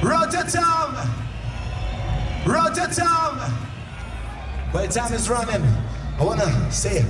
Rototom! Rototom! the time is running. I wanna say